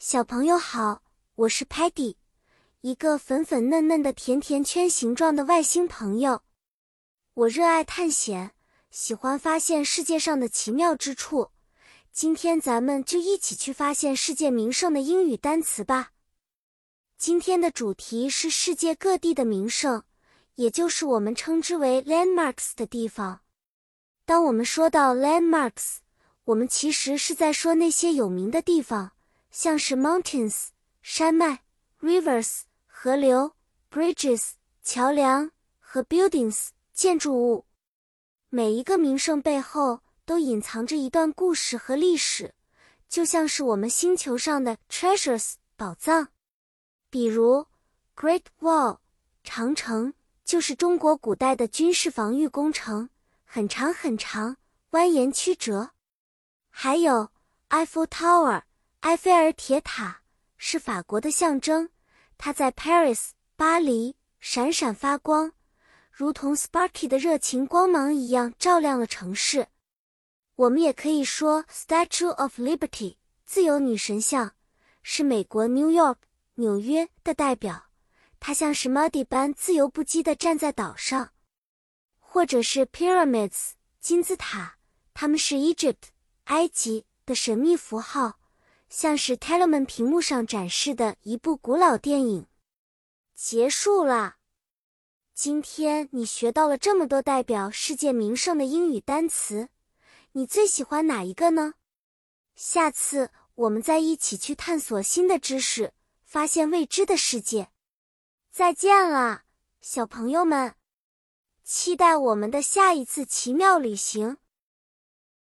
小朋友好，我是 Patty，一个粉粉嫩嫩的甜甜圈形状的外星朋友。我热爱探险，喜欢发现世界上的奇妙之处。今天咱们就一起去发现世界名胜的英语单词吧。今天的主题是世界各地的名胜，也就是我们称之为 landmarks 的地方。当我们说到 landmarks，我们其实是在说那些有名的地方。像是 mountains 山脉，rivers 河流，bridges 桥梁和 buildings 建筑物。每一个名胜背后都隐藏着一段故事和历史，就像是我们星球上的 treasures 宝藏。比如 Great Wall 长城就是中国古代的军事防御工程，很长很长，蜿蜒曲折。还有 Eiffel Tower。埃菲尔铁塔是法国的象征，它在 Paris 巴黎闪闪发光，如同 Sparky 的热情光芒一样照亮了城市。我们也可以说 Statue of Liberty 自由女神像是美国 New York 纽约的代表，它像是 Muddy 般自由不羁地站在岛上，或者是 Pyramids 金字塔，它们是 Egypt 埃及的神秘符号。像是 Telemann 屏幕上展示的一部古老电影，结束了。今天你学到了这么多代表世界名胜的英语单词，你最喜欢哪一个呢？下次我们再一起去探索新的知识，发现未知的世界。再见了，小朋友们，期待我们的下一次奇妙旅行。